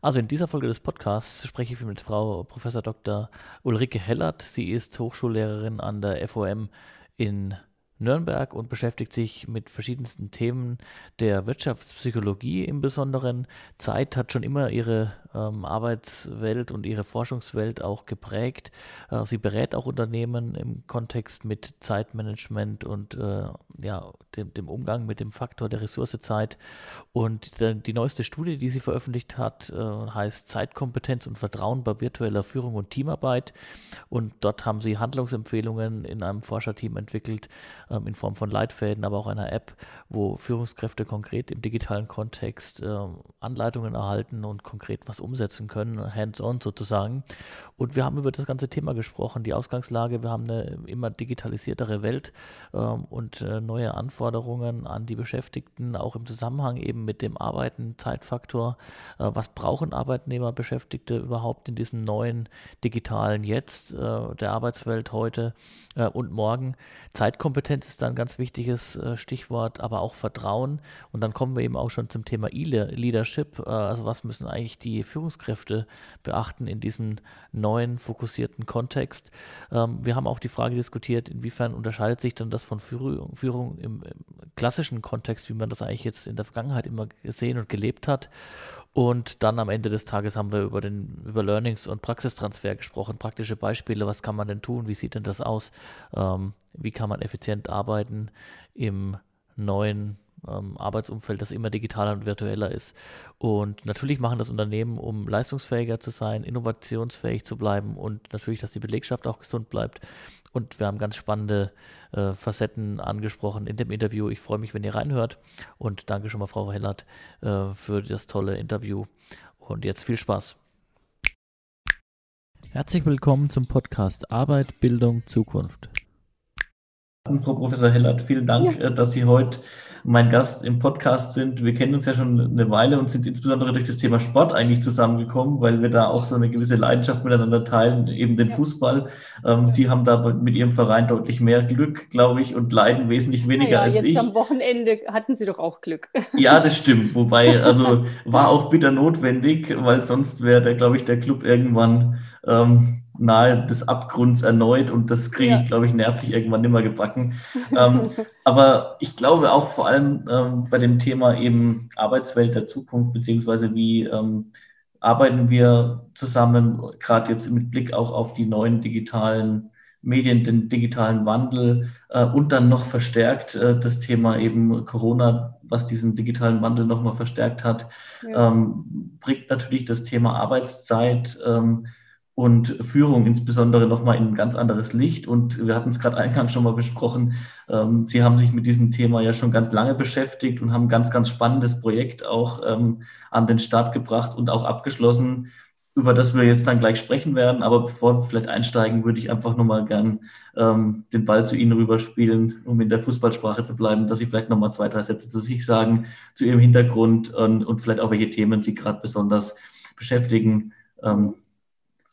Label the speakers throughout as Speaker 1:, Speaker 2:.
Speaker 1: Also in dieser Folge des Podcasts spreche ich mit Frau Prof. Dr. Ulrike Hellert. Sie ist Hochschullehrerin an der FOM in Nürnberg und beschäftigt sich mit verschiedensten Themen der Wirtschaftspsychologie im Besonderen. Zeit hat schon immer ihre ähm, Arbeitswelt und ihre Forschungswelt auch geprägt. Äh, sie berät auch Unternehmen im Kontext mit Zeitmanagement und äh, ja, dem, dem, Umgang mit dem Faktor der Ressource Zeit. Und die, die neueste Studie, die sie veröffentlicht hat, äh, heißt Zeitkompetenz und Vertrauen bei virtueller Führung und Teamarbeit. Und dort haben sie Handlungsempfehlungen in einem Forscherteam entwickelt, in Form von Leitfäden, aber auch einer App, wo Führungskräfte konkret im digitalen Kontext ähm, Anleitungen erhalten und konkret was umsetzen können, hands-on sozusagen. Und wir haben über das ganze Thema gesprochen, die Ausgangslage. Wir haben eine immer digitalisiertere Welt ähm, und äh, neue Anforderungen an die Beschäftigten, auch im Zusammenhang eben mit dem Arbeiten, Zeitfaktor. Äh, was brauchen Arbeitnehmer, Beschäftigte überhaupt in diesem neuen digitalen Jetzt äh, der Arbeitswelt heute und morgen? Zeitkompetenz Kompetenz ist da ein ganz wichtiges äh, Stichwort, aber auch Vertrauen. Und dann kommen wir eben auch schon zum Thema E-Leadership. Äh, also was müssen eigentlich die Führungskräfte beachten in diesem neuen, fokussierten Kontext? Ähm, wir haben auch die Frage diskutiert, inwiefern unterscheidet sich dann das von Führung, Führung im, im klassischen Kontext, wie man das eigentlich jetzt in der Vergangenheit immer gesehen und gelebt hat. Und dann am Ende des Tages haben wir über, den, über Learnings und Praxistransfer gesprochen, praktische Beispiele, was kann man denn tun, wie sieht denn das aus, ähm, wie kann man effizient arbeiten im neuen ähm, Arbeitsumfeld, das immer digitaler und virtueller ist. Und natürlich machen das Unternehmen, um leistungsfähiger zu sein, innovationsfähig zu bleiben und natürlich, dass die Belegschaft auch gesund bleibt. Und wir haben ganz spannende äh, Facetten angesprochen in dem Interview. Ich freue mich, wenn ihr reinhört. Und danke schon mal, Frau Hellert, äh, für das tolle Interview. Und jetzt viel Spaß. Herzlich willkommen zum Podcast Arbeit, Bildung, Zukunft. Frau Professor Hellert, vielen Dank, ja. Äh, dass Sie heute mein Gast im Podcast sind. Wir kennen uns ja schon eine Weile und sind insbesondere durch das Thema Sport eigentlich zusammengekommen, weil wir da auch so eine gewisse Leidenschaft miteinander teilen, eben den ja. Fußball. Ähm, Sie haben da mit Ihrem Verein deutlich mehr Glück, glaube ich, und leiden wesentlich weniger ja, als
Speaker 2: jetzt
Speaker 1: ich.
Speaker 2: Jetzt am Wochenende hatten Sie doch auch Glück.
Speaker 1: Ja, das stimmt. Wobei, also war auch bitter notwendig, weil sonst wäre, glaube ich, der Club irgendwann ähm, nahe des Abgrunds erneut und das kriege ich, glaube ich, nervlich irgendwann nimmer gebacken. ähm, aber ich glaube auch vor allem ähm, bei dem Thema eben Arbeitswelt der Zukunft, beziehungsweise wie ähm, arbeiten wir zusammen, gerade jetzt mit Blick auch auf die neuen digitalen Medien, den digitalen Wandel äh, und dann noch verstärkt äh, das Thema eben Corona, was diesen digitalen Wandel nochmal verstärkt hat, ja. ähm, bringt natürlich das Thema Arbeitszeit ähm, und Führung insbesondere nochmal in ein ganz anderes Licht. Und wir hatten es gerade eingangs schon mal besprochen. Ähm, Sie haben sich mit diesem Thema ja schon ganz lange beschäftigt und haben ein ganz, ganz spannendes Projekt auch ähm, an den Start gebracht und auch abgeschlossen, über das wir jetzt dann gleich sprechen werden. Aber bevor wir vielleicht einsteigen, würde ich einfach nochmal gern ähm, den Ball zu Ihnen rüberspielen, um in der Fußballsprache zu bleiben, dass Sie vielleicht nochmal zwei, drei Sätze zu sich sagen, zu Ihrem Hintergrund und, und vielleicht auch welche Themen Sie gerade besonders beschäftigen. Ähm,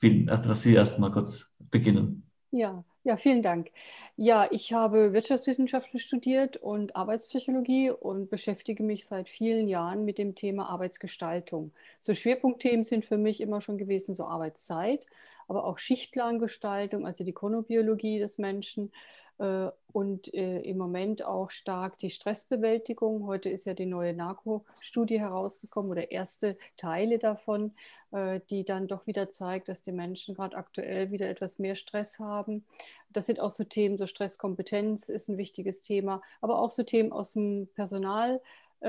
Speaker 1: Vielen, also dass Sie erst mal kurz beginnen.
Speaker 2: Ja, ja, vielen Dank. Ja, ich habe Wirtschaftswissenschaften studiert und Arbeitspsychologie und beschäftige mich seit vielen Jahren mit dem Thema Arbeitsgestaltung. So Schwerpunktthemen sind für mich immer schon gewesen, so Arbeitszeit, aber auch Schichtplangestaltung, also die Chronobiologie des Menschen und äh, im Moment auch stark die Stressbewältigung. Heute ist ja die neue NARCO-Studie herausgekommen oder erste Teile davon, äh, die dann doch wieder zeigt, dass die Menschen gerade aktuell wieder etwas mehr Stress haben. Das sind auch so Themen, so Stresskompetenz ist ein wichtiges Thema, aber auch so Themen aus dem Personal.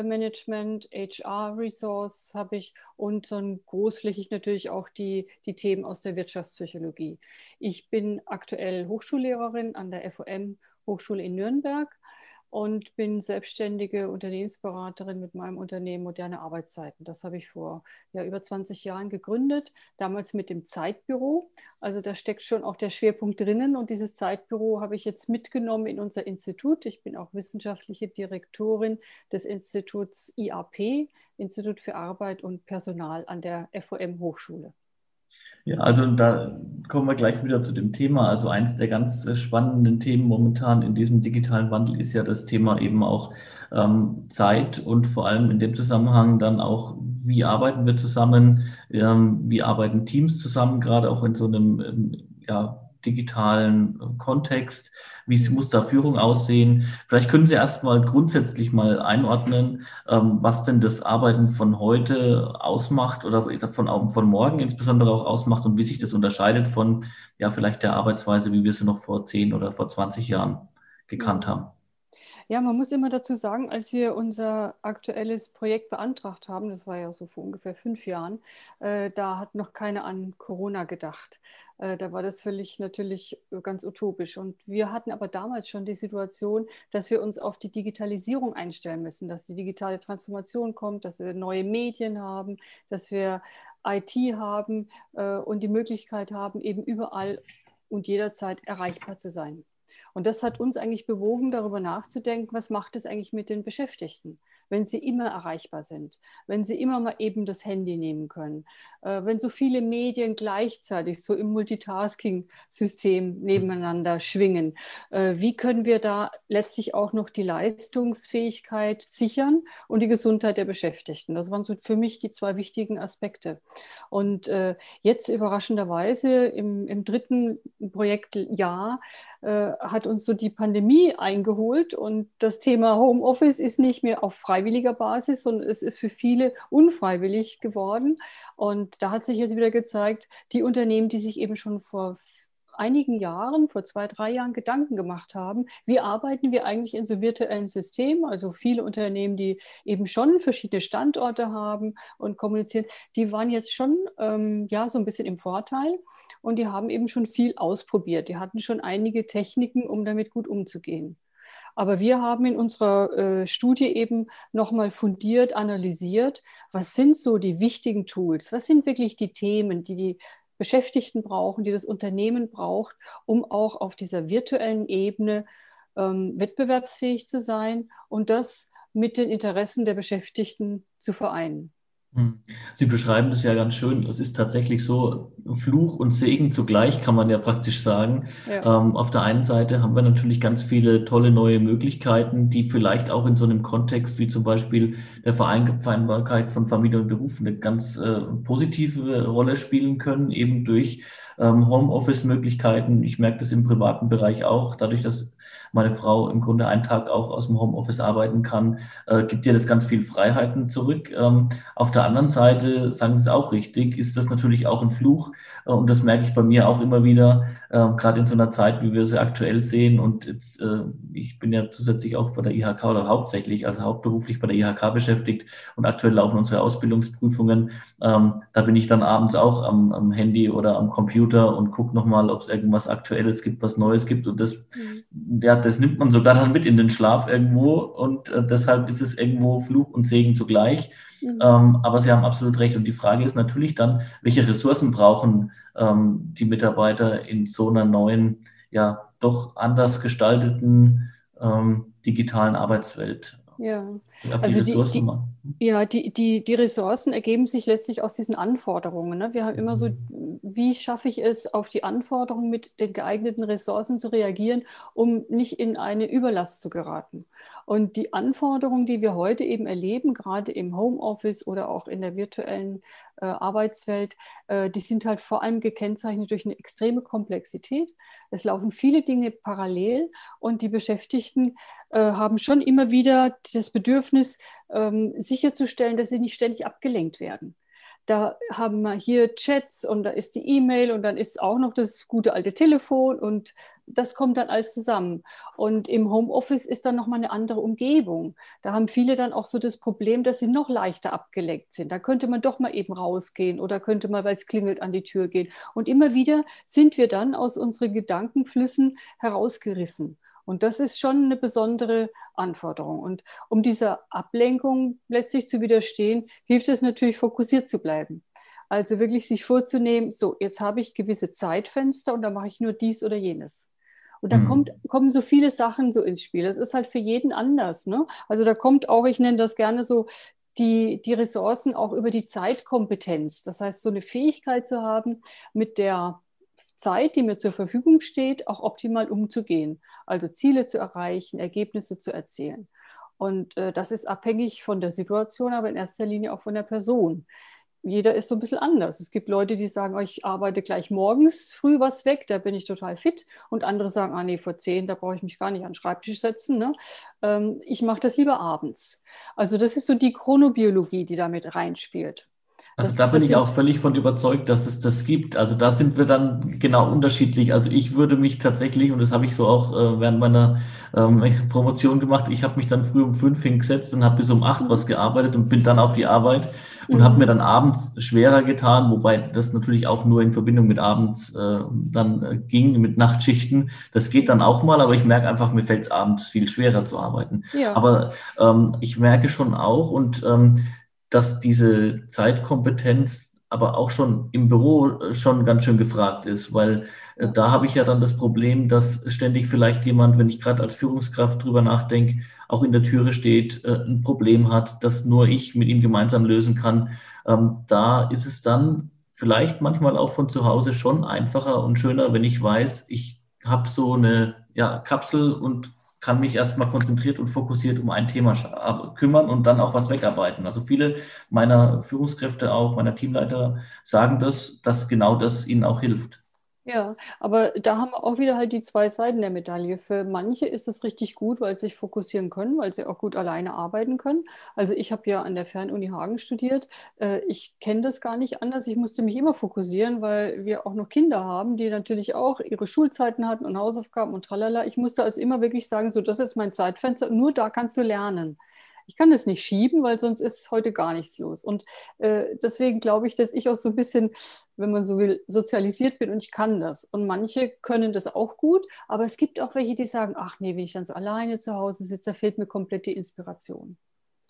Speaker 2: Management, HR-Resource habe ich und dann großflächig natürlich auch die, die Themen aus der Wirtschaftspsychologie. Ich bin aktuell Hochschullehrerin an der FOM Hochschule in Nürnberg und bin selbstständige Unternehmensberaterin mit meinem Unternehmen Moderne Arbeitszeiten. Das habe ich vor ja, über 20 Jahren gegründet, damals mit dem Zeitbüro. Also da steckt schon auch der Schwerpunkt drinnen und dieses Zeitbüro habe ich jetzt mitgenommen in unser Institut. Ich bin auch wissenschaftliche Direktorin des Instituts IAP, Institut für Arbeit und Personal an der FOM Hochschule.
Speaker 1: Ja, also da kommen wir gleich wieder zu dem Thema. Also eins der ganz äh, spannenden Themen momentan in diesem digitalen Wandel ist ja das Thema eben auch ähm, Zeit und vor allem in dem Zusammenhang dann auch, wie arbeiten wir zusammen, ähm, wie arbeiten Teams zusammen, gerade auch in so einem ähm, ja, digitalen äh, Kontext? Wie muss da Führung aussehen? Vielleicht können Sie erstmal grundsätzlich mal einordnen, ähm, was denn das Arbeiten von heute ausmacht oder von, von morgen insbesondere auch ausmacht und wie sich das unterscheidet von ja vielleicht der Arbeitsweise, wie wir sie noch vor 10 oder vor 20 Jahren gekannt haben.
Speaker 2: Ja, man muss immer dazu sagen, als wir unser aktuelles Projekt beantragt haben, das war ja so vor ungefähr fünf Jahren, äh, da hat noch keiner an Corona gedacht. Äh, da war das völlig natürlich äh, ganz utopisch. Und wir hatten aber damals schon die Situation, dass wir uns auf die Digitalisierung einstellen müssen, dass die digitale Transformation kommt, dass wir neue Medien haben, dass wir IT haben äh, und die Möglichkeit haben, eben überall und jederzeit erreichbar zu sein. Und das hat uns eigentlich bewogen, darüber nachzudenken, was macht es eigentlich mit den Beschäftigten? wenn sie immer erreichbar sind, wenn sie immer mal eben das Handy nehmen können, äh, wenn so viele Medien gleichzeitig so im Multitasking-System nebeneinander schwingen. Äh, wie können wir da letztlich auch noch die Leistungsfähigkeit sichern und die Gesundheit der Beschäftigten? Das waren so für mich die zwei wichtigen Aspekte. Und äh, jetzt überraschenderweise im, im dritten Projektjahr äh, hat uns so die Pandemie eingeholt und das Thema Homeoffice ist nicht mehr auf freiwilliger Basis, sondern es ist für viele unfreiwillig geworden. Und da hat sich jetzt wieder gezeigt, die Unternehmen, die sich eben schon vor einigen Jahren, vor zwei, drei Jahren Gedanken gemacht haben, wie arbeiten wir eigentlich in so virtuellen Systemen? Also viele Unternehmen, die eben schon verschiedene Standorte haben und kommunizieren, die waren jetzt schon ähm, ja, so ein bisschen im Vorteil und die haben eben schon viel ausprobiert. Die hatten schon einige Techniken, um damit gut umzugehen. Aber wir haben in unserer äh, Studie eben nochmal fundiert analysiert, was sind so die wichtigen Tools, was sind wirklich die Themen, die die Beschäftigten brauchen, die das Unternehmen braucht, um auch auf dieser virtuellen Ebene ähm, wettbewerbsfähig zu sein und das mit den Interessen der Beschäftigten zu vereinen.
Speaker 1: Hm. Sie beschreiben das ja ganz schön. Es ist tatsächlich so, Fluch und Segen zugleich, kann man ja praktisch sagen. Ja. Ähm, auf der einen Seite haben wir natürlich ganz viele tolle neue Möglichkeiten, die vielleicht auch in so einem Kontext wie zum Beispiel der Vereinbarkeit von Familie und Beruf eine ganz äh, positive Rolle spielen können, eben durch ähm, Homeoffice-Möglichkeiten. Ich merke das im privaten Bereich auch, dadurch, dass meine Frau im Grunde einen Tag auch aus dem Homeoffice arbeiten kann, äh, gibt ihr das ganz viel Freiheiten zurück. Ähm, auf der anderen Seite, sagen Sie es auch richtig, ist das natürlich auch ein Fluch. Äh, und das merke ich bei mir auch immer wieder, äh, gerade in so einer Zeit, wie wir sie aktuell sehen. Und jetzt, äh, ich bin ja zusätzlich auch bei der IHK oder hauptsächlich, also hauptberuflich bei der IHK beschäftigt. Und aktuell laufen unsere Ausbildungsprüfungen. Ähm, da bin ich dann abends auch am, am Handy oder am Computer und gucke nochmal, ob es irgendwas Aktuelles gibt, was Neues gibt. Und das, mhm. ja, das nimmt man sogar dann mit in den Schlaf irgendwo. Und äh, deshalb ist es irgendwo Fluch und Segen zugleich. Mhm. Ähm, aber Sie haben absolut recht. Und die Frage ist natürlich dann, welche Ressourcen brauchen ähm, die Mitarbeiter in so einer neuen, ja, doch anders gestalteten ähm, digitalen Arbeitswelt?
Speaker 2: Ja, also die, die, ja, die, die, die Ressourcen ergeben sich letztlich aus diesen Anforderungen. Ne? Wir haben immer so, mhm. wie schaffe ich es, auf die Anforderungen mit den geeigneten Ressourcen zu reagieren, um nicht in eine Überlast zu geraten. Und die Anforderungen, die wir heute eben erleben, gerade im Homeoffice oder auch in der virtuellen äh, Arbeitswelt, äh, die sind halt vor allem gekennzeichnet durch eine extreme Komplexität. Es laufen viele Dinge parallel und die Beschäftigten äh, haben schon immer wieder das Bedürfnis, ähm, sicherzustellen, dass sie nicht ständig abgelenkt werden da haben wir hier Chats und da ist die E-Mail und dann ist auch noch das gute alte Telefon und das kommt dann alles zusammen. Und im Homeoffice ist dann nochmal eine andere Umgebung. Da haben viele dann auch so das Problem, dass sie noch leichter abgelenkt sind. Da könnte man doch mal eben rausgehen oder könnte mal, weil es klingelt, an die Tür gehen. Und immer wieder sind wir dann aus unseren Gedankenflüssen herausgerissen. Und das ist schon eine besondere Anforderung. Und um dieser Ablenkung letztlich zu widerstehen, hilft es natürlich, fokussiert zu bleiben. Also wirklich sich vorzunehmen, so, jetzt habe ich gewisse Zeitfenster und da mache ich nur dies oder jenes. Und da mhm. kommt, kommen so viele Sachen so ins Spiel. Das ist halt für jeden anders. Ne? Also da kommt auch, ich nenne das gerne so, die, die Ressourcen auch über die Zeitkompetenz. Das heißt, so eine Fähigkeit zu haben, mit der Zeit, die mir zur Verfügung steht, auch optimal umzugehen. Also Ziele zu erreichen, Ergebnisse zu erzielen. Und äh, das ist abhängig von der Situation, aber in erster Linie auch von der Person jeder ist so ein bisschen anders. Es gibt Leute, die sagen, oh, ich arbeite gleich morgens früh was weg, da bin ich total fit. Und andere sagen, ah nee, vor zehn, da brauche ich mich gar nicht an den Schreibtisch setzen. Ne? Ähm, ich mache das lieber abends. Also das ist so die Chronobiologie, die damit reinspielt.
Speaker 1: Also das, da bin ich auch völlig von überzeugt, dass es das gibt. Also da sind wir dann genau unterschiedlich. Also ich würde mich tatsächlich, und das habe ich so auch äh, während meiner ähm, Promotion gemacht, ich habe mich dann früh um fünf hingesetzt und habe bis um acht mhm. was gearbeitet und bin dann auf die Arbeit und mhm. habe mir dann abends schwerer getan, wobei das natürlich auch nur in Verbindung mit abends äh, dann äh, ging, mit Nachtschichten. Das geht dann auch mal, aber ich merke einfach, mir fällt es abends viel schwerer zu arbeiten. Ja. Aber ähm, ich merke schon auch und ähm, dass diese Zeitkompetenz aber auch schon im Büro äh, schon ganz schön gefragt ist, weil äh, da habe ich ja dann das Problem, dass ständig vielleicht jemand, wenn ich gerade als Führungskraft drüber nachdenke, auch in der Türe steht, äh, ein Problem hat, das nur ich mit ihm gemeinsam lösen kann. Ähm, da ist es dann vielleicht manchmal auch von zu Hause schon einfacher und schöner, wenn ich weiß, ich habe so eine ja, Kapsel und kann mich erstmal konzentriert und fokussiert um ein Thema kümmern und dann auch was wegarbeiten. Also viele meiner Führungskräfte auch, meiner Teamleiter sagen das, dass genau das ihnen auch hilft.
Speaker 2: Ja, aber da haben wir auch wieder halt die zwei Seiten der Medaille. Für manche ist es richtig gut, weil sie sich fokussieren können, weil sie auch gut alleine arbeiten können. Also ich habe ja an der Fernuni Hagen studiert. Äh, ich kenne das gar nicht anders. Ich musste mich immer fokussieren, weil wir auch noch Kinder haben, die natürlich auch ihre Schulzeiten hatten und Hausaufgaben und tralala. Ich musste also immer wirklich sagen, so, das ist mein Zeitfenster, nur da kannst du lernen. Ich kann das nicht schieben, weil sonst ist heute gar nichts los. Und äh, deswegen glaube ich, dass ich auch so ein bisschen, wenn man so will, sozialisiert bin und ich kann das. Und manche können das auch gut, aber es gibt auch welche, die sagen, ach nee, wenn ich dann so alleine zu Hause sitze, da fehlt mir komplett die Inspiration.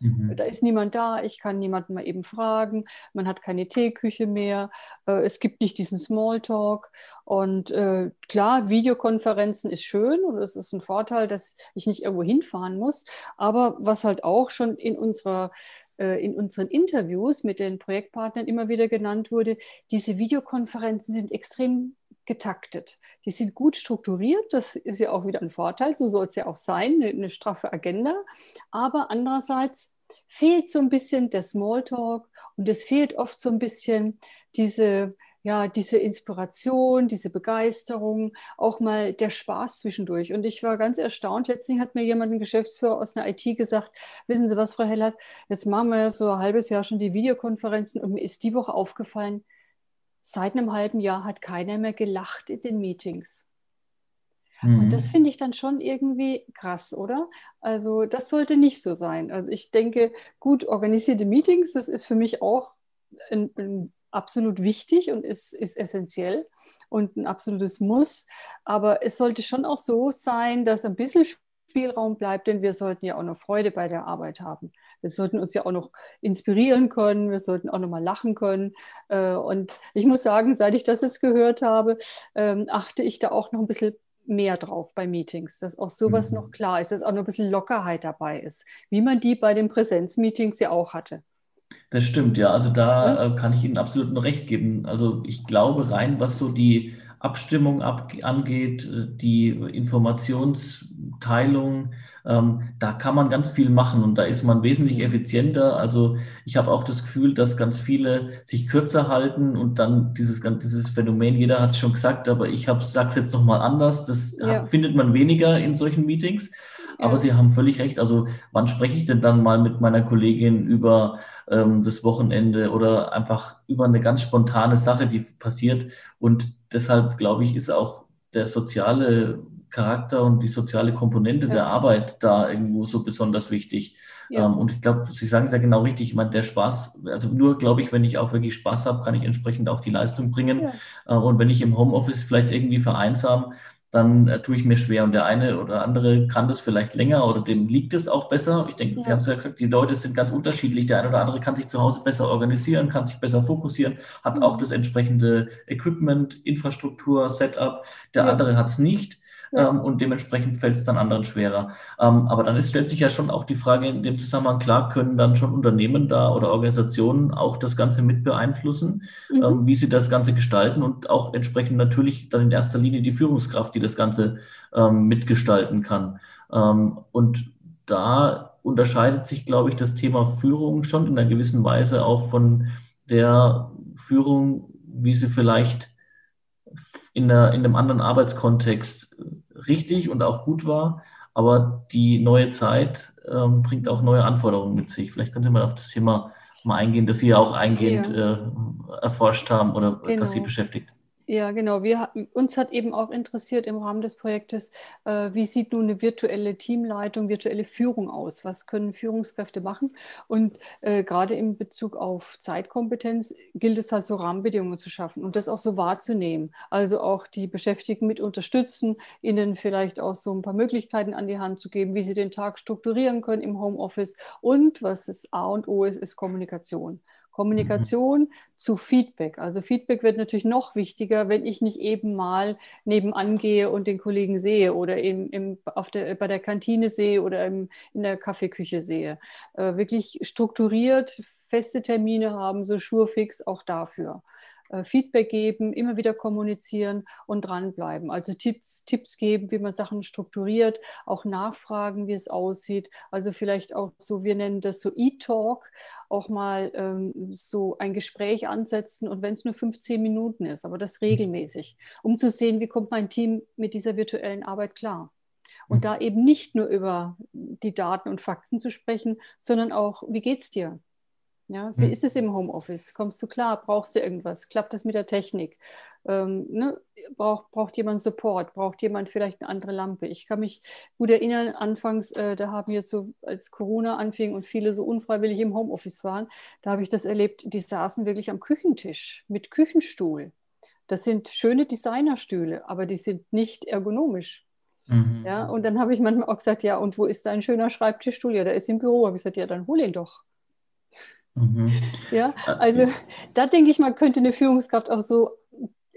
Speaker 2: Mhm. Da ist niemand da, ich kann niemanden mal eben fragen, man hat keine Teeküche mehr, äh, es gibt nicht diesen Smalltalk. Und äh, klar, Videokonferenzen ist schön und es ist ein Vorteil, dass ich nicht irgendwo hinfahren muss. Aber was halt auch schon in unserer äh, in unseren Interviews mit den Projektpartnern immer wieder genannt wurde, diese Videokonferenzen sind extrem getaktet. Die sind gut strukturiert, das ist ja auch wieder ein Vorteil, so soll es ja auch sein, eine, eine straffe Agenda. Aber andererseits fehlt so ein bisschen der Smalltalk und es fehlt oft so ein bisschen diese, ja, diese Inspiration, diese Begeisterung, auch mal der Spaß zwischendurch. Und ich war ganz erstaunt. Letztlich hat mir jemand, ein Geschäftsführer aus einer IT, gesagt: Wissen Sie was, Frau Hellert, jetzt machen wir ja so ein halbes Jahr schon die Videokonferenzen und mir ist die Woche aufgefallen, seit einem halben Jahr hat keiner mehr gelacht in den Meetings. Mhm. Und das finde ich dann schon irgendwie krass, oder? Also das sollte nicht so sein. Also ich denke, gut organisierte Meetings, das ist für mich auch ein, ein absolut wichtig und ist, ist essentiell und ein absolutes Muss. Aber es sollte schon auch so sein, dass ein bisschen Spielraum bleibt, denn wir sollten ja auch noch Freude bei der Arbeit haben. Wir sollten uns ja auch noch inspirieren können, wir sollten auch noch mal lachen können. Äh, und ich muss sagen, seit ich das jetzt gehört habe, ähm, achte ich da auch noch ein bisschen mehr drauf bei Meetings, dass auch sowas mhm. noch klar ist, dass auch noch ein bisschen Lockerheit dabei ist, wie man die bei den Präsenzmeetings ja auch hatte.
Speaker 1: Das stimmt, ja. Also da ja. Äh, kann ich Ihnen absolut Recht geben. Also ich glaube rein, was so die Abstimmung ab, angeht, äh, die Informationsteilung, ähm, da kann man ganz viel machen und da ist man wesentlich effizienter. Also ich habe auch das Gefühl, dass ganz viele sich kürzer halten und dann dieses, dieses Phänomen, jeder hat es schon gesagt, aber ich sage es jetzt nochmal anders, das ja. findet man weniger in solchen Meetings. Aber Sie haben völlig recht. Also wann spreche ich denn dann mal mit meiner Kollegin über ähm, das Wochenende oder einfach über eine ganz spontane Sache, die passiert? Und deshalb glaube ich, ist auch der soziale Charakter und die soziale Komponente ja. der Arbeit da irgendwo so besonders wichtig. Ja. Ähm, und ich glaube, Sie sagen es ja genau richtig. Ich meine, der Spaß, also nur glaube ich, wenn ich auch wirklich Spaß habe, kann ich entsprechend auch die Leistung bringen. Ja. Äh, und wenn ich im Homeoffice vielleicht irgendwie vereinsam, dann äh, tue ich mir schwer. Und der eine oder andere kann das vielleicht länger oder dem liegt es auch besser. Ich denke, ja. wir haben es ja gesagt, die Leute sind ganz unterschiedlich. Der eine oder andere kann sich zu Hause besser organisieren, kann sich besser fokussieren, hat mhm. auch das entsprechende Equipment, Infrastruktur, Setup. Der ja. andere hat es nicht. Ja. ähm, und dementsprechend fällt es dann anderen schwerer. Ähm, aber dann ist, stellt sich ja schon auch die Frage in dem Zusammenhang, klar, können dann schon Unternehmen da oder Organisationen auch das Ganze mit beeinflussen, mhm. ähm, wie sie das Ganze gestalten und auch entsprechend natürlich dann in erster Linie die Führungskraft, die das Ganze ähm, mitgestalten kann. Ähm, und da unterscheidet sich, glaube ich, das Thema Führung schon in einer gewissen Weise auch von der Führung, wie sie vielleicht in, einer, in einem anderen Arbeitskontext richtig und auch gut war. Aber die neue Zeit ähm, bringt auch neue Anforderungen mit sich. Vielleicht können Sie mal auf das Thema mal eingehen, das Sie ja auch eingehend ja. Äh, erforscht haben oder genau. das Sie beschäftigt.
Speaker 2: Ja, genau. Wir, uns hat eben auch interessiert im Rahmen des Projektes, äh, wie sieht nun eine virtuelle Teamleitung, virtuelle Führung aus? Was können Führungskräfte machen? Und äh, gerade in Bezug auf Zeitkompetenz gilt es halt so Rahmenbedingungen zu schaffen und das auch so wahrzunehmen. Also auch die Beschäftigten mit unterstützen, ihnen vielleicht auch so ein paar Möglichkeiten an die Hand zu geben, wie sie den Tag strukturieren können im Homeoffice. Und was es A und O ist, ist Kommunikation. Kommunikation mhm. zu Feedback. Also Feedback wird natürlich noch wichtiger, wenn ich nicht eben mal nebenan gehe und den Kollegen sehe oder im, im, auf der, bei der Kantine sehe oder im, in der Kaffeeküche sehe. Äh, wirklich strukturiert, feste Termine haben, so schurfix auch dafür. Äh, Feedback geben, immer wieder kommunizieren und dranbleiben. Also Tipps, Tipps geben, wie man Sachen strukturiert, auch nachfragen, wie es aussieht. Also vielleicht auch so, wir nennen das so E-Talk, auch mal ähm, so ein Gespräch ansetzen und wenn es nur 15 Minuten ist, aber das regelmäßig, um zu sehen, wie kommt mein Team mit dieser virtuellen Arbeit klar. Und mhm. da eben nicht nur über die Daten und Fakten zu sprechen, sondern auch, wie geht's dir? Ja, wie mhm. ist es im Homeoffice? Kommst du klar? Brauchst du irgendwas? Klappt das mit der Technik? Ähm, ne? braucht, braucht jemand Support? Braucht jemand vielleicht eine andere Lampe? Ich kann mich gut erinnern, anfangs, äh, da haben wir so, als Corona anfing und viele so unfreiwillig im Homeoffice waren, da habe ich das erlebt, die saßen wirklich am Küchentisch mit Küchenstuhl. Das sind schöne Designerstühle, aber die sind nicht ergonomisch. Mhm. Ja, und dann habe ich manchmal auch gesagt, ja, und wo ist dein schöner Schreibtischstuhl? Ja, der ist im Büro. Habe ich gesagt, ja, dann hol ihn doch. Mhm. Ja, äh, also da denke ich mal, könnte eine Führungskraft auch so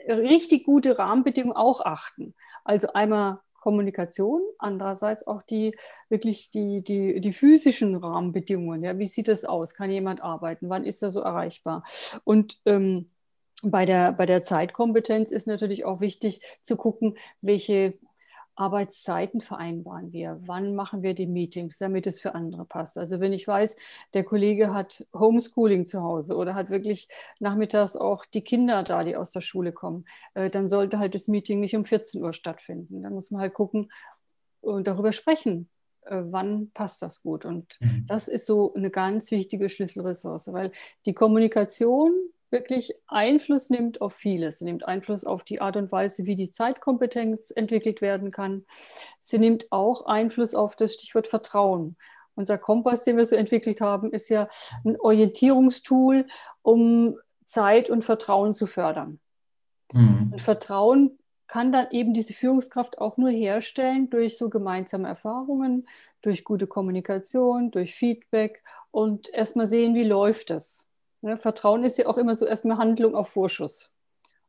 Speaker 2: richtig gute Rahmenbedingungen auch achten. Also einmal Kommunikation, andererseits auch die wirklich die, die, die physischen Rahmenbedingungen. Ja, wie sieht das aus? Kann jemand arbeiten? Wann ist er so erreichbar? Und ähm, bei der, bei der Zeitkompetenz ist natürlich auch wichtig zu gucken, welche Arbeitszeiten vereinbaren wir? Wann machen wir die Meetings, damit es für andere passt? Also wenn ich weiß, der Kollege hat Homeschooling zu Hause oder hat wirklich nachmittags auch die Kinder da, die aus der Schule kommen, äh, dann sollte halt das Meeting nicht um 14 Uhr stattfinden. Dann muss man halt gucken und darüber sprechen, äh, wann passt das gut. Und mhm. das ist so eine ganz wichtige Schlüsselressource, weil die Kommunikation wirklich Einfluss nimmt auf vieles. Sie nimmt Einfluss auf die Art und Weise, wie die Zeitkompetenz entwickelt werden kann. Sie nimmt auch Einfluss auf das Stichwort Vertrauen. Unser Kompass, den wir so entwickelt haben, ist ja ein Orientierungstool, um Zeit und Vertrauen zu fördern. Mhm. Und Vertrauen kann dann eben diese Führungskraft auch nur herstellen durch so gemeinsame Erfahrungen, durch gute Kommunikation, durch Feedback und erstmal sehen, wie läuft es. Ne, Vertrauen ist ja auch immer so erstmal Handlung auf Vorschuss.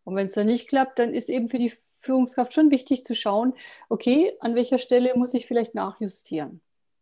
Speaker 2: Und wenn es dann nicht klappt, dann ist eben für die Führungskraft schon wichtig zu schauen, okay, an welcher Stelle muss ich vielleicht nachjustieren?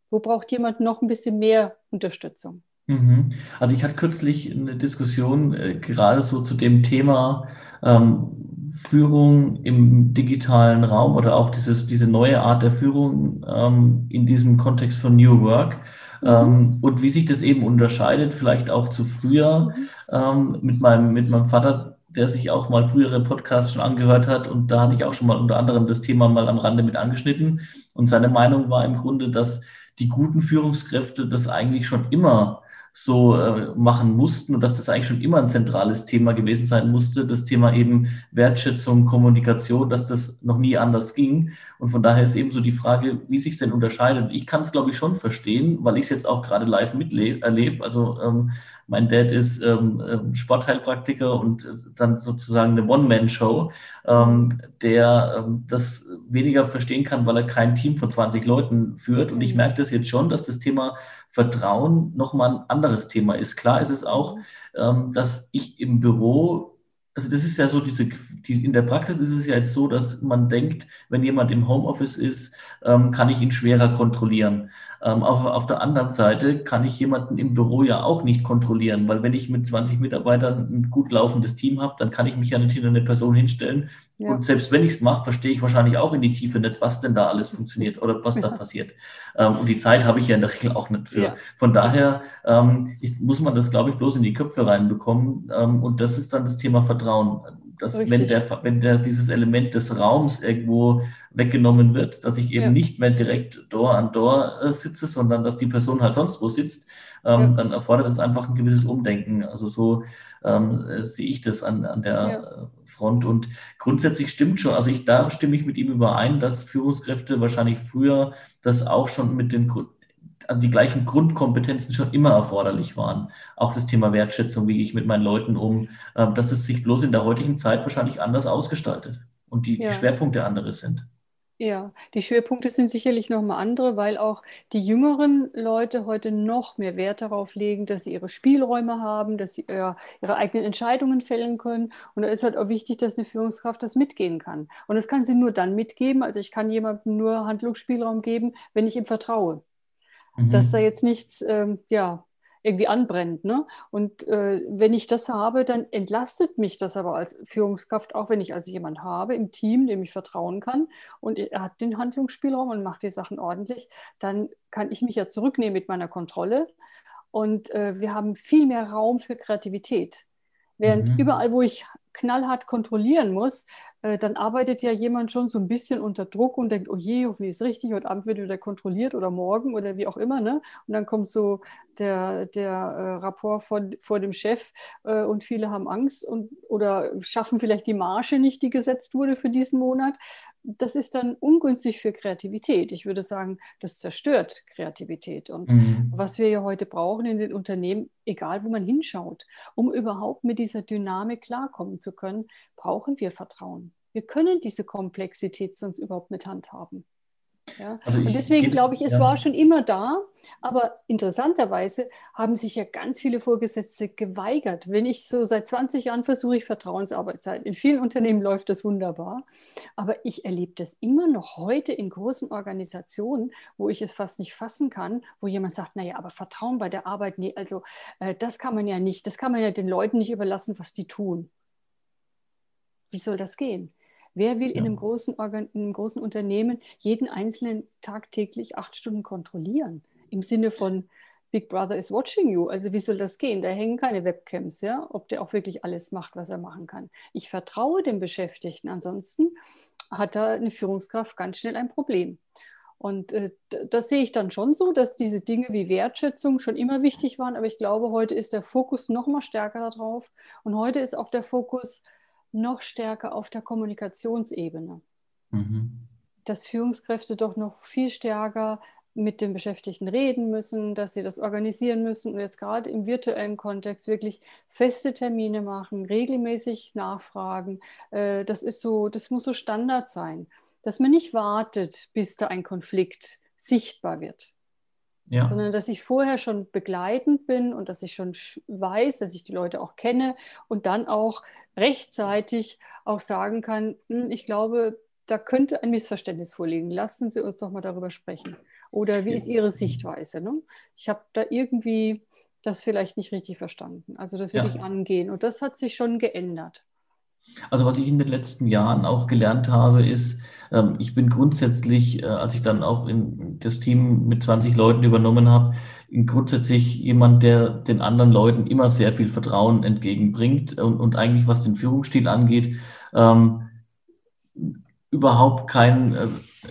Speaker 2: Wo braucht jemand noch ein bisschen mehr Unterstützung?
Speaker 1: Mhm. Also ich hatte kürzlich eine Diskussion äh, gerade so zu dem Thema ähm, Führung im digitalen Raum oder auch dieses, diese neue Art der Führung ähm, in diesem Kontext von New Work. Mhm. Ähm, und wie sich das eben unterscheidet, vielleicht auch zu früher mhm. ähm, mit, meinem, mit meinem Vater, der sich auch mal frühere Podcasts schon angehört hat. Und da hatte ich auch schon mal unter anderem das Thema mal am Rande mit angeschnitten. Und seine Meinung war im Grunde, dass die guten Führungskräfte das eigentlich schon immer so äh, machen mussten und dass das eigentlich schon immer ein zentrales Thema gewesen sein musste, das Thema eben Wertschätzung, Kommunikation, dass das noch nie anders ging. Und von daher ist eben so die Frage, wie sich denn unterscheidet. Ich kann es, glaube ich, schon verstehen, weil ich es jetzt auch gerade live miterlebe. Also ähm, mein Dad ist ähm, ähm, Sportheilpraktiker und dann sozusagen eine One-Man-Show, ähm, der ähm, das weniger verstehen kann, weil er kein Team von 20 Leuten führt. Und ich mhm. merke das jetzt schon, dass das Thema Vertrauen nochmal ein anderes Thema ist. Klar ist es auch, mhm. ähm, dass ich im Büro also das ist ja so, diese, die, in der Praxis ist es ja jetzt so, dass man denkt, wenn jemand im Homeoffice ist, ähm, kann ich ihn schwerer kontrollieren. Ähm, auf, auf der anderen Seite kann ich jemanden im Büro ja auch nicht kontrollieren, weil wenn ich mit 20 Mitarbeitern ein gut laufendes Team habe, dann kann ich mich ja nicht hinter eine Person hinstellen. Ja. Und selbst wenn ich es mache, verstehe ich wahrscheinlich auch in die Tiefe nicht, was denn da alles funktioniert oder was da passiert. Ähm, und die Zeit habe ich ja in der Regel auch nicht für. Ja. Von daher ähm, ist, muss man das, glaube ich, bloß in die Köpfe reinbekommen. Ähm, und das ist dann das Thema Vertrauen dass wenn, der, wenn der, dieses Element des Raums irgendwo weggenommen wird, dass ich eben ja. nicht mehr direkt Door an Door äh, sitze, sondern dass die Person halt sonst wo sitzt, ähm, ja. dann erfordert es einfach ein gewisses Umdenken. Also so ähm, äh, sehe ich das an, an der ja. Äh, Front. Und grundsätzlich stimmt schon, also ich, da stimme ich mit ihm überein, dass Führungskräfte wahrscheinlich früher das auch schon mit den also die gleichen Grundkompetenzen schon immer erforderlich waren. Auch das Thema Wertschätzung, wie gehe ich mit meinen Leuten um, äh, dass es sich bloß in der heutigen Zeit wahrscheinlich anders ausgestaltet und die, ja. die Schwerpunkte andere sind.
Speaker 2: Ja, die Schwerpunkte sind sicherlich nochmal andere, weil auch die jüngeren Leute heute noch mehr Wert darauf legen, dass sie ihre Spielräume haben, dass sie ihre, ihre eigenen Entscheidungen fällen können. Und da ist halt auch wichtig, dass eine Führungskraft das mitgehen kann. Und das kann sie nur dann mitgeben. Also ich kann jemandem nur Handlungsspielraum geben, wenn ich ihm vertraue mhm. dass da jetzt nichts ähm, ja, irgendwie anbrennt. Ne? Und äh, wenn ich das habe, dann entlastet mich das aber als Führungskraft, auch wenn ich also jemand habe im Team, dem ich vertrauen kann und er hat den Handlungsspielraum und macht die Sachen ordentlich, dann kann ich mich ja zurücknehmen mit meiner Kontrolle und äh, wir haben viel mehr Raum für Kreativität. Während mhm. überall, wo ich knallhart kontrollieren muss, äh, dann arbeitet ja jemand schon so ein bisschen unter Druck und denkt, oh je, hoffentlich ist es richtig, heute Abend wird wieder kontrolliert oder morgen oder wie auch immer. Ne? Und dann kommt so der, der äh, Rapport vor, vor dem Chef äh, und viele haben Angst und, oder schaffen vielleicht die Marge nicht, die gesetzt wurde für diesen Monat. Das ist dann ungünstig für Kreativität. Ich würde sagen, das zerstört Kreativität. Und mhm. was wir ja heute brauchen in den Unternehmen, egal wo man hinschaut, um überhaupt mit dieser Dynamik klarkommen zu können, brauchen wir Vertrauen. Wir können diese Komplexität sonst überhaupt nicht handhaben. Ja? Also und deswegen glaube ich, es ja. war schon immer da, aber interessanterweise haben sich ja ganz viele Vorgesetzte geweigert. Wenn ich so seit 20 Jahren versuche, ich Vertrauensarbeitszeit. In vielen Unternehmen läuft das wunderbar, aber ich erlebe das immer noch heute in großen Organisationen, wo ich es fast nicht fassen kann, wo jemand sagt, naja, aber Vertrauen bei der Arbeit, nee, also äh, das kann man ja nicht, das kann man ja den Leuten nicht überlassen, was die tun. Wie soll das gehen? Wer will ja. in, einem großen Organ in einem großen Unternehmen jeden einzelnen tagtäglich acht Stunden kontrollieren? Im Sinne von Big Brother is watching you. Also wie soll das gehen? Da hängen keine Webcams, ja, ob der auch wirklich alles macht, was er machen kann. Ich vertraue dem Beschäftigten. Ansonsten hat da eine Führungskraft ganz schnell ein Problem. Und äh, das sehe ich dann schon so, dass diese Dinge wie Wertschätzung schon immer wichtig waren, aber ich glaube, heute ist der Fokus noch mal stärker darauf. Und heute ist auch der Fokus noch stärker auf der Kommunikationsebene. Mhm. Dass Führungskräfte doch noch viel stärker mit den Beschäftigten reden müssen, dass sie das organisieren müssen und jetzt gerade im virtuellen Kontext wirklich feste Termine machen, regelmäßig nachfragen. Äh, das ist so, das muss so Standard sein, dass man nicht wartet, bis da ein Konflikt sichtbar wird. Ja. sondern dass ich vorher schon begleitend bin und dass ich schon weiß, dass ich die Leute auch kenne und dann auch rechtzeitig auch sagen kann, hm, ich glaube, da könnte ein Missverständnis vorliegen. Lassen Sie uns doch mal darüber sprechen. Oder wie ist Ihre Sichtweise? Ne? Ich habe da irgendwie das vielleicht nicht richtig verstanden. Also das würde ja. ich angehen. Und das hat sich schon geändert.
Speaker 1: Also was ich in den letzten Jahren auch gelernt habe, ist, ähm, ich bin grundsätzlich, äh, als ich dann auch in das Team mit 20 Leuten übernommen habe, grundsätzlich jemand, der den anderen Leuten immer sehr viel Vertrauen entgegenbringt und, und eigentlich, was den Führungsstil angeht, ähm, überhaupt kein äh,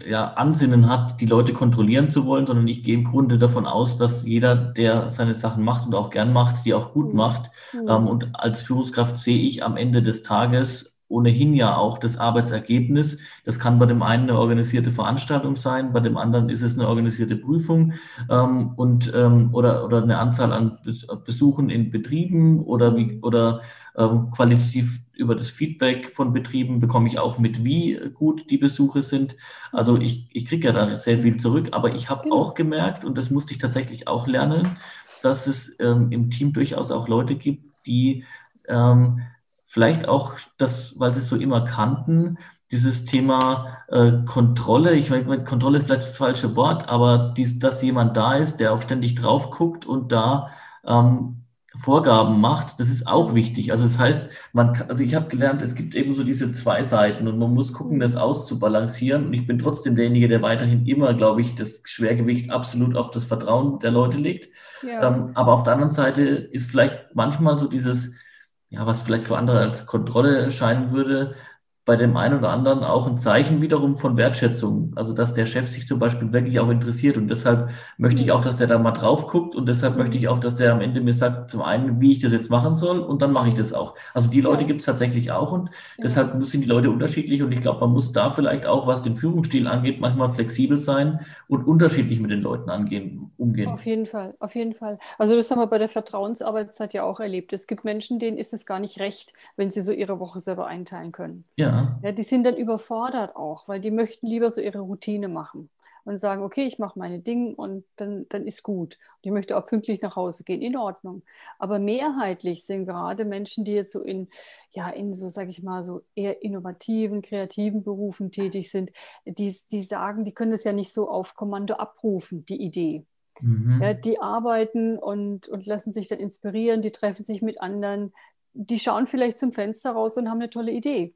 Speaker 1: ja, Ansinnen hat, die Leute kontrollieren zu wollen, sondern ich gehe im Grunde davon aus, dass jeder, der seine Sachen macht und auch gern macht, die auch gut mhm. macht. Mhm. Ähm, und als Führungskraft sehe ich am Ende des Tages ohnehin ja auch das Arbeitsergebnis. Das kann bei dem einen eine organisierte Veranstaltung sein, bei dem anderen ist es eine organisierte Prüfung ähm, und, ähm, oder, oder eine Anzahl an Besuchen in Betrieben oder, wie, oder ähm, qualitativ über das Feedback von Betrieben bekomme ich auch mit, wie gut die Besuche sind. Also ich, ich kriege ja da sehr viel zurück, aber ich habe genau. auch gemerkt, und das musste ich tatsächlich auch lernen, dass es ähm, im Team durchaus auch Leute gibt, die ähm, vielleicht auch das, weil sie es so immer kannten, dieses Thema äh, Kontrolle, ich meine, Kontrolle ist vielleicht das falsche Wort, aber dies, dass jemand da ist, der auch ständig drauf guckt und da ähm, Vorgaben macht, das ist auch wichtig. Also das heißt, man kann, also ich habe gelernt, es gibt eben so diese zwei Seiten und man muss gucken, das auszubalancieren. Und ich bin trotzdem derjenige, der weiterhin immer, glaube ich, das Schwergewicht absolut auf das Vertrauen der Leute legt. Ja. Ähm, aber auf der anderen Seite ist vielleicht manchmal so dieses, ja, was vielleicht für andere als Kontrolle erscheinen würde, bei dem einen oder anderen auch ein Zeichen wiederum von Wertschätzung. Also, dass der Chef sich zum Beispiel wirklich auch interessiert. Und deshalb möchte ich auch, dass der da mal drauf guckt. Und deshalb mhm. möchte ich auch, dass der am Ende mir sagt, zum einen, wie ich das jetzt machen soll. Und dann mache ich das auch. Also, die Leute gibt es tatsächlich auch. Und deshalb sind die Leute unterschiedlich. Und ich glaube, man muss da vielleicht auch, was den Führungsstil angeht, manchmal flexibel sein und unterschiedlich mit den Leuten angehen, umgehen.
Speaker 2: Auf jeden Fall, auf jeden Fall. Also, das haben wir bei der Vertrauensarbeitszeit ja auch erlebt. Es gibt Menschen, denen ist es gar nicht recht, wenn sie so ihre Woche selber einteilen können.
Speaker 1: Ja.
Speaker 2: Ja, die sind dann überfordert auch, weil die möchten lieber so ihre Routine machen und sagen, okay, ich mache meine Dinge und dann, dann ist gut. Und ich möchte auch pünktlich nach Hause gehen, in Ordnung. Aber mehrheitlich sind gerade Menschen, die jetzt so in, ja, in so, sage ich mal, so eher innovativen, kreativen Berufen tätig sind, die, die sagen, die können das ja nicht so auf Kommando abrufen, die Idee. Mhm. Ja, die arbeiten und, und lassen sich dann inspirieren, die treffen sich mit anderen, die schauen vielleicht zum Fenster raus und haben eine tolle Idee.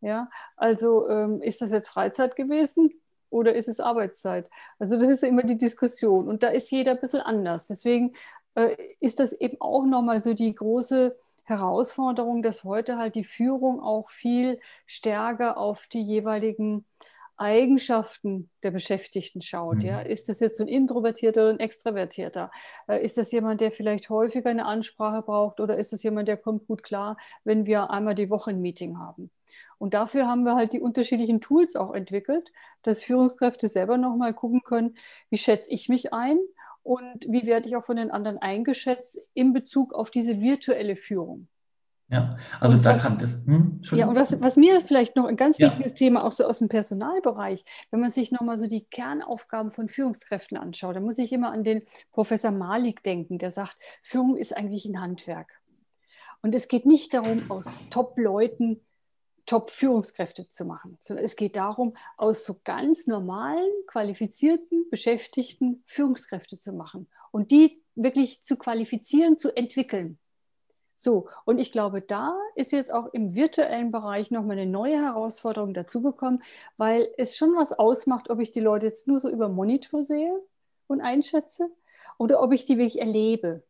Speaker 2: Ja, also ähm, ist das jetzt Freizeit gewesen oder ist es Arbeitszeit? Also das ist immer die Diskussion und da ist jeder ein bisschen anders. Deswegen äh, ist das eben auch nochmal so die große Herausforderung, dass heute halt die Führung auch viel stärker auf die jeweiligen Eigenschaften der Beschäftigten schaut. Mhm. Ja? Ist das jetzt so ein Introvertierter oder ein Extravertierter? Äh, ist das jemand, der vielleicht häufiger eine Ansprache braucht oder ist das jemand, der kommt gut klar, wenn wir einmal die Woche ein Meeting haben? Und dafür haben wir halt die unterschiedlichen Tools auch entwickelt, dass Führungskräfte selber nochmal gucken können, wie schätze ich mich ein und wie werde ich auch von den anderen eingeschätzt in Bezug auf diese virtuelle Führung.
Speaker 1: Ja, also und da was, kann das.
Speaker 2: Hm, ja, und was, was mir vielleicht noch ein ganz wichtiges ja. Thema, auch so aus dem Personalbereich, wenn man sich nochmal so die Kernaufgaben von Führungskräften anschaut, dann muss ich immer an den Professor Malik denken, der sagt, Führung ist eigentlich ein Handwerk. Und es geht nicht darum, aus Top-Leuten Top-Führungskräfte zu machen, sondern es geht darum, aus so ganz normalen, qualifizierten, beschäftigten Führungskräfte zu machen und die wirklich zu qualifizieren, zu entwickeln. So, und ich glaube, da ist jetzt auch im virtuellen Bereich nochmal eine neue Herausforderung dazugekommen, weil es schon was ausmacht, ob ich die Leute jetzt nur so über Monitor sehe und einschätze oder ob ich die wirklich erlebe.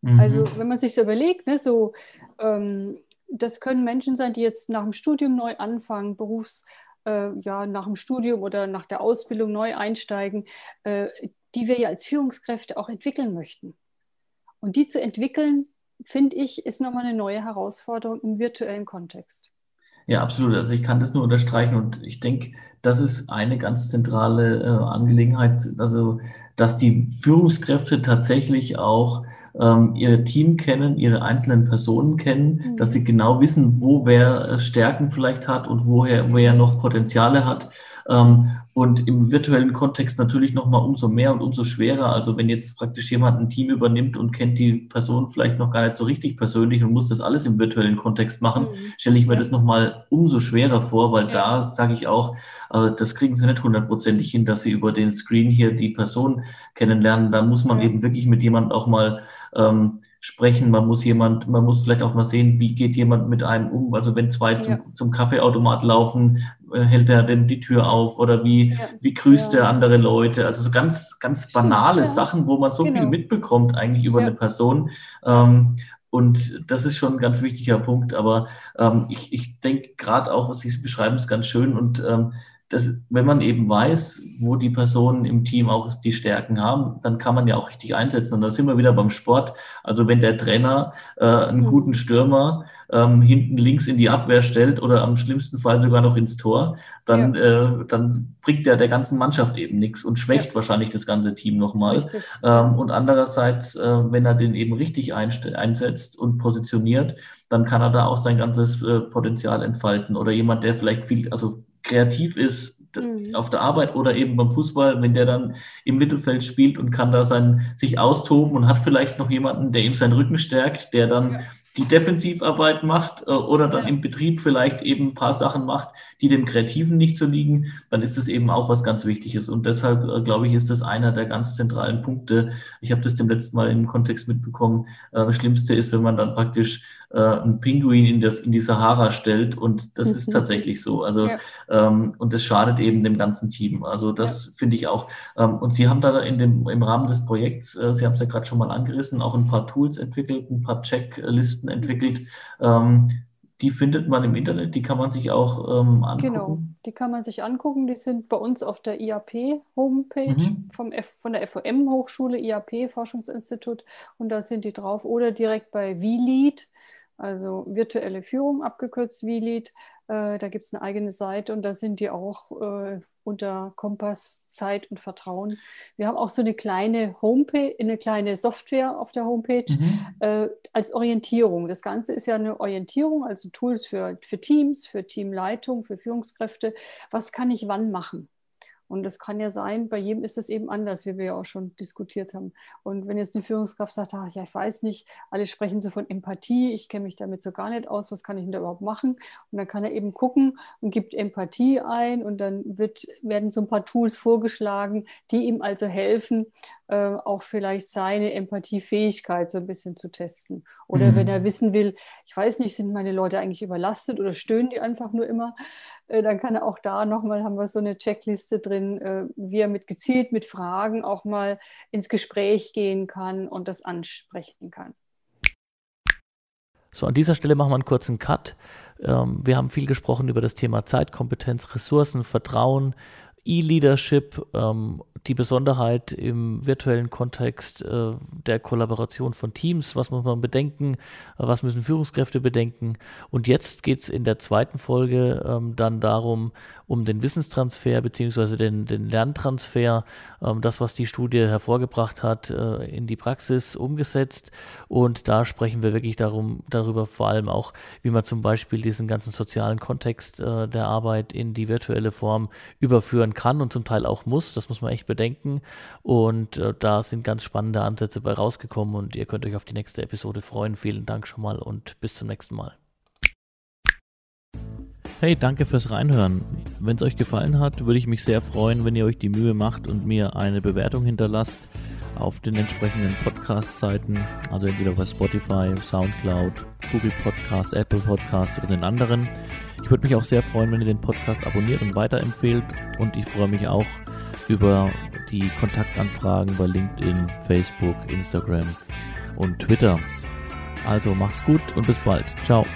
Speaker 2: Mhm. Also, wenn man sich so überlegt, ne, so ähm, das können Menschen sein, die jetzt nach dem Studium neu anfangen, Berufs, äh, ja, nach dem Studium oder nach der Ausbildung neu einsteigen, äh, die wir ja als Führungskräfte auch entwickeln möchten. Und die zu entwickeln, finde ich, ist nochmal eine neue Herausforderung im virtuellen Kontext.
Speaker 1: Ja, absolut. Also ich kann das nur unterstreichen und ich denke, das ist eine ganz zentrale äh, Angelegenheit, also dass die Führungskräfte tatsächlich auch ähm, ihr Team kennen, ihre einzelnen Personen kennen, mhm. dass sie genau wissen, wo wer äh, Stärken vielleicht hat und woher wer noch Potenziale hat. Ähm, und im virtuellen Kontext natürlich nochmal umso mehr und umso schwerer. Also wenn jetzt praktisch jemand ein Team übernimmt und kennt die Person vielleicht noch gar nicht so richtig persönlich und muss das alles im virtuellen Kontext machen, mhm. stelle ich mir das nochmal umso schwerer vor, weil ja. da sage ich auch, äh, das kriegen sie nicht hundertprozentig hin, dass sie über den Screen hier die Person kennenlernen. Da muss man ja. eben wirklich mit jemandem auch mal ähm, sprechen. Man muss jemand, man muss vielleicht auch mal sehen, wie geht jemand mit einem um. Also wenn zwei zum, ja. zum Kaffeeautomat laufen, hält er denn die Tür auf oder wie, ja. wie grüßt ja. er andere Leute? Also so ganz, ganz banale Stimmt, Sachen, wo man so genau. viel mitbekommt eigentlich über eine Person. Ähm, und das ist schon ein ganz wichtiger Punkt. Aber ähm, ich, ich denke gerade auch, was Sie beschreiben, ist ganz schön. Und ähm, das, wenn man eben weiß, wo die Personen im Team auch die Stärken haben, dann kann man ja auch richtig einsetzen. Und da sind wir wieder beim Sport. Also wenn der Trainer äh, einen mhm. guten Stürmer ähm, hinten links in die Abwehr stellt oder am schlimmsten Fall sogar noch ins Tor, dann, ja. äh, dann bringt der der ganzen Mannschaft eben nichts und schwächt ja. wahrscheinlich das ganze Team nochmal. Ähm, und andererseits, äh, wenn er den eben richtig einsetzt und positioniert, dann kann er da auch sein ganzes äh, Potenzial entfalten. Oder jemand, der vielleicht viel, also kreativ ist mhm. auf der Arbeit oder eben beim Fußball, wenn der dann im Mittelfeld spielt und kann da sein, sich austoben und hat vielleicht noch jemanden, der ihm seinen Rücken stärkt, der dann ja. Die Defensivarbeit macht äh, oder dann im Betrieb vielleicht eben ein paar Sachen macht, die dem Kreativen nicht so liegen, dann ist das eben auch was ganz Wichtiges. Und deshalb, äh, glaube ich, ist das einer der ganz zentralen Punkte. Ich habe das dem letzten Mal im Kontext mitbekommen. Äh, das Schlimmste ist, wenn man dann praktisch äh, einen Pinguin in, das, in die Sahara stellt und das ist tatsächlich so. Also, ja. ähm, und das schadet eben dem ganzen Team. Also das ja. finde ich auch. Ähm, und Sie haben da in dem, im Rahmen des Projekts, äh, Sie haben es ja gerade schon mal angerissen, auch ein paar Tools entwickelt, ein paar Checklisten entwickelt. Ähm, die findet man im Internet, die kann man sich auch ähm, angucken. Genau,
Speaker 2: die kann man sich angucken. Die sind bei uns auf der IAP-Homepage mhm. von der FOM-Hochschule, IAP-Forschungsinstitut. Und da sind die drauf. Oder direkt bei VLead, also virtuelle Führung, abgekürzt VLead. Äh, da gibt es eine eigene Seite und da sind die auch äh, unter Kompass Zeit und Vertrauen. Wir haben auch so eine kleine Homepage, eine kleine Software auf der Homepage mhm. äh, als Orientierung. Das Ganze ist ja eine Orientierung, also Tools für, für Teams, für Teamleitung, für Führungskräfte. Was kann ich wann machen? Und das kann ja sein, bei jedem ist es eben anders, wie wir ja auch schon diskutiert haben. Und wenn jetzt eine Führungskraft sagt, ach, ja, ich weiß nicht, alle sprechen so von Empathie, ich kenne mich damit so gar nicht aus, was kann ich denn da überhaupt machen? Und dann kann er eben gucken und gibt Empathie ein und dann wird, werden so ein paar Tools vorgeschlagen, die ihm also helfen, äh, auch vielleicht seine Empathiefähigkeit so ein bisschen zu testen. Oder mhm. wenn er wissen will, ich weiß nicht, sind meine Leute eigentlich überlastet oder stöhnen die einfach nur immer? Äh, dann kann er auch da nochmal, haben wir so eine Checkliste drin, äh, wie er mit gezielt mit Fragen auch mal ins Gespräch gehen kann und das ansprechen kann.
Speaker 1: So, an dieser Stelle machen wir einen kurzen Cut. Ähm, wir haben viel gesprochen über das Thema Zeitkompetenz, Ressourcen, Vertrauen, E-Leadership, ähm, die Besonderheit im virtuellen Kontext äh, der Kollaboration von Teams, was muss man bedenken, was müssen Führungskräfte bedenken. Und jetzt geht es in der zweiten Folge ähm, dann darum, um den Wissenstransfer bzw. Den, den Lerntransfer, ähm, das, was die Studie hervorgebracht hat, äh, in die Praxis umgesetzt. Und da sprechen wir wirklich darum, darüber vor allem auch, wie man zum Beispiel diesen ganzen sozialen Kontext äh, der Arbeit in die virtuelle Form überführen kann und zum Teil auch muss. Das muss man echt bedenken. Und äh, da sind ganz spannende Ansätze bei rausgekommen und ihr könnt euch auf die nächste Episode freuen. Vielen Dank schon mal und bis zum nächsten Mal. Hey, danke fürs Reinhören. Wenn es euch gefallen hat, würde ich mich sehr freuen, wenn ihr euch die Mühe macht und mir eine Bewertung hinterlasst auf den entsprechenden Podcast-Seiten, also entweder bei Spotify, Soundcloud, Google Podcast, Apple Podcast oder den anderen. Ich würde mich auch sehr freuen, wenn ihr den Podcast abonniert und weiterempfehlt und ich freue mich auch über die Kontaktanfragen bei LinkedIn, Facebook, Instagram und Twitter. Also macht's gut und bis bald. Ciao.